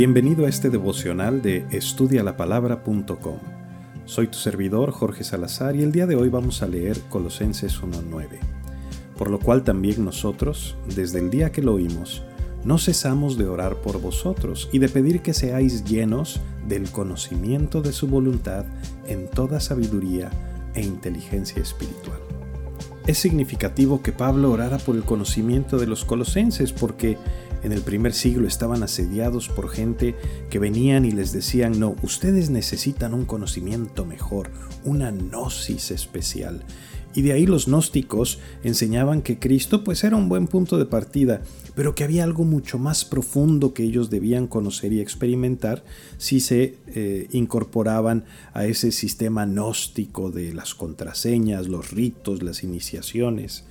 Bienvenido a este devocional de estudialapalabra.com. Soy tu servidor Jorge Salazar y el día de hoy vamos a leer Colosenses 1.9, por lo cual también nosotros, desde el día que lo oímos, no cesamos de orar por vosotros y de pedir que seáis llenos del conocimiento de su voluntad en toda sabiduría e inteligencia espiritual. Es significativo que Pablo orara por el conocimiento de los colosenses porque en el primer siglo estaban asediados por gente que venían y les decían, no, ustedes necesitan un conocimiento mejor, una gnosis especial. Y de ahí los gnósticos enseñaban que Cristo pues era un buen punto de partida, pero que había algo mucho más profundo que ellos debían conocer y experimentar si se eh, incorporaban a ese sistema gnóstico de las contraseñas, los ritos, las iniciaciones.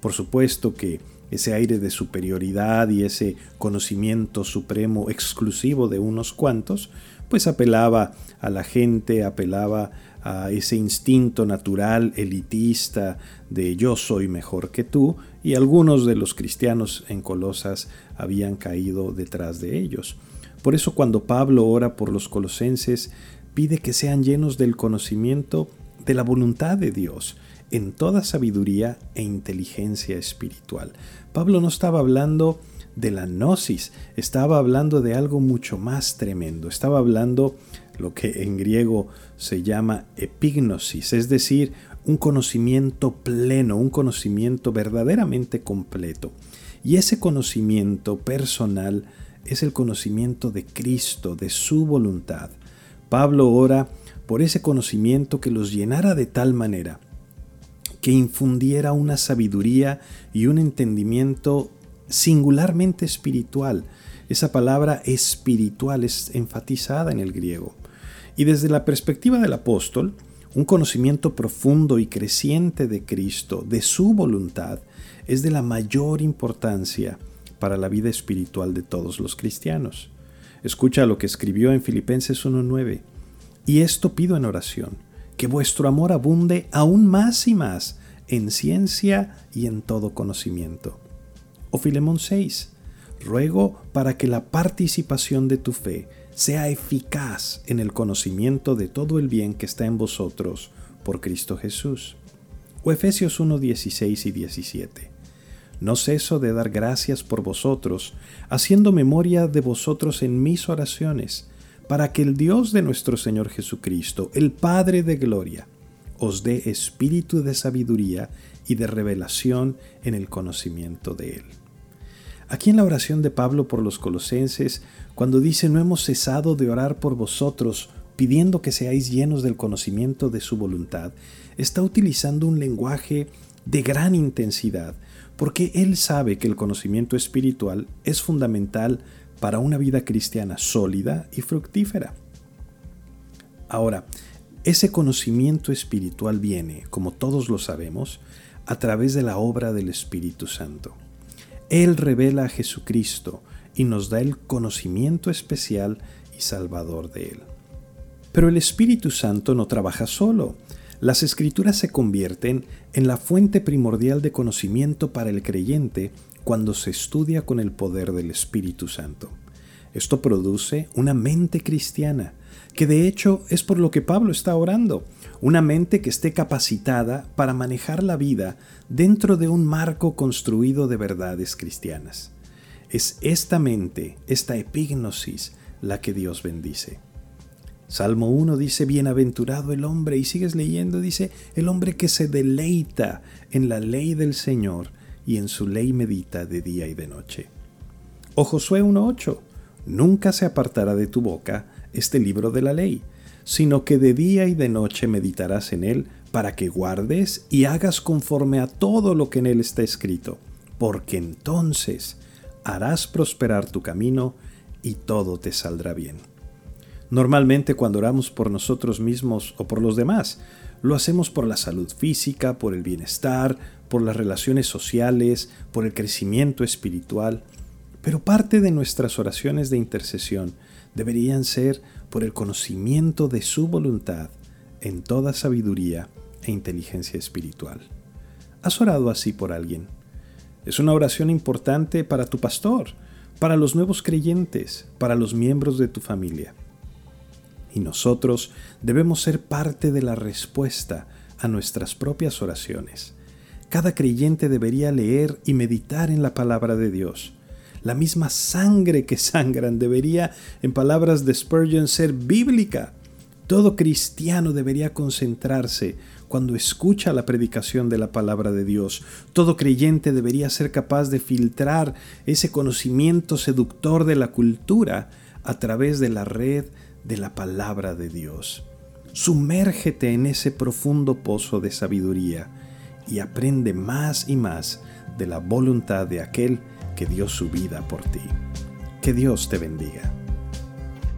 Por supuesto que ese aire de superioridad y ese conocimiento supremo exclusivo de unos cuantos, pues apelaba a la gente, apelaba a ese instinto natural elitista de yo soy mejor que tú, y algunos de los cristianos en Colosas habían caído detrás de ellos. Por eso cuando Pablo ora por los colosenses, pide que sean llenos del conocimiento de la voluntad de Dios, en toda sabiduría e inteligencia espiritual. Pablo no estaba hablando de la gnosis, estaba hablando de algo mucho más tremendo, estaba hablando lo que en griego se llama epignosis, es decir, un conocimiento pleno, un conocimiento verdaderamente completo. Y ese conocimiento personal es el conocimiento de Cristo, de su voluntad. Pablo ora por ese conocimiento que los llenara de tal manera que infundiera una sabiduría y un entendimiento singularmente espiritual. Esa palabra espiritual es enfatizada en el griego. Y desde la perspectiva del apóstol, un conocimiento profundo y creciente de Cristo, de su voluntad, es de la mayor importancia para la vida espiritual de todos los cristianos. Escucha lo que escribió en Filipenses 1.9. Y esto pido en oración que vuestro amor abunde aún más y más en ciencia y en todo conocimiento. O Filemón 6. Ruego para que la participación de tu fe sea eficaz en el conocimiento de todo el bien que está en vosotros por Cristo Jesús. O Efesios 1, 16 y 17. No ceso de dar gracias por vosotros, haciendo memoria de vosotros en mis oraciones, para que el Dios de nuestro Señor Jesucristo, el Padre de Gloria, os dé espíritu de sabiduría y de revelación en el conocimiento de Él. Aquí en la oración de Pablo por los colosenses, cuando dice no hemos cesado de orar por vosotros, pidiendo que seáis llenos del conocimiento de su voluntad, está utilizando un lenguaje de gran intensidad, porque Él sabe que el conocimiento espiritual es fundamental para una vida cristiana sólida y fructífera. Ahora, ese conocimiento espiritual viene, como todos lo sabemos, a través de la obra del Espíritu Santo. Él revela a Jesucristo y nos da el conocimiento especial y salvador de Él. Pero el Espíritu Santo no trabaja solo. Las escrituras se convierten en la fuente primordial de conocimiento para el creyente cuando se estudia con el poder del Espíritu Santo. Esto produce una mente cristiana, que de hecho es por lo que Pablo está orando, una mente que esté capacitada para manejar la vida dentro de un marco construido de verdades cristianas. Es esta mente, esta epignosis, la que Dios bendice. Salmo 1 dice, Bienaventurado el hombre, y sigues leyendo, dice, el hombre que se deleita en la ley del Señor y en su ley medita de día y de noche. O Josué 1.8, Nunca se apartará de tu boca este libro de la ley, sino que de día y de noche meditarás en él para que guardes y hagas conforme a todo lo que en él está escrito, porque entonces harás prosperar tu camino y todo te saldrá bien. Normalmente cuando oramos por nosotros mismos o por los demás, lo hacemos por la salud física, por el bienestar, por las relaciones sociales, por el crecimiento espiritual, pero parte de nuestras oraciones de intercesión deberían ser por el conocimiento de su voluntad en toda sabiduría e inteligencia espiritual. ¿Has orado así por alguien? Es una oración importante para tu pastor, para los nuevos creyentes, para los miembros de tu familia. Y nosotros debemos ser parte de la respuesta a nuestras propias oraciones. Cada creyente debería leer y meditar en la palabra de Dios. La misma sangre que sangran debería, en palabras de Spurgeon, ser bíblica. Todo cristiano debería concentrarse cuando escucha la predicación de la palabra de Dios. Todo creyente debería ser capaz de filtrar ese conocimiento seductor de la cultura a través de la red de la palabra de Dios. Sumérgete en ese profundo pozo de sabiduría y aprende más y más de la voluntad de aquel que dio su vida por ti. Que Dios te bendiga.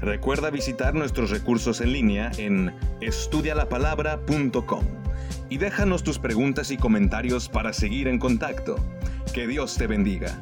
Recuerda visitar nuestros recursos en línea en estudialapalabra.com y déjanos tus preguntas y comentarios para seguir en contacto. Que Dios te bendiga.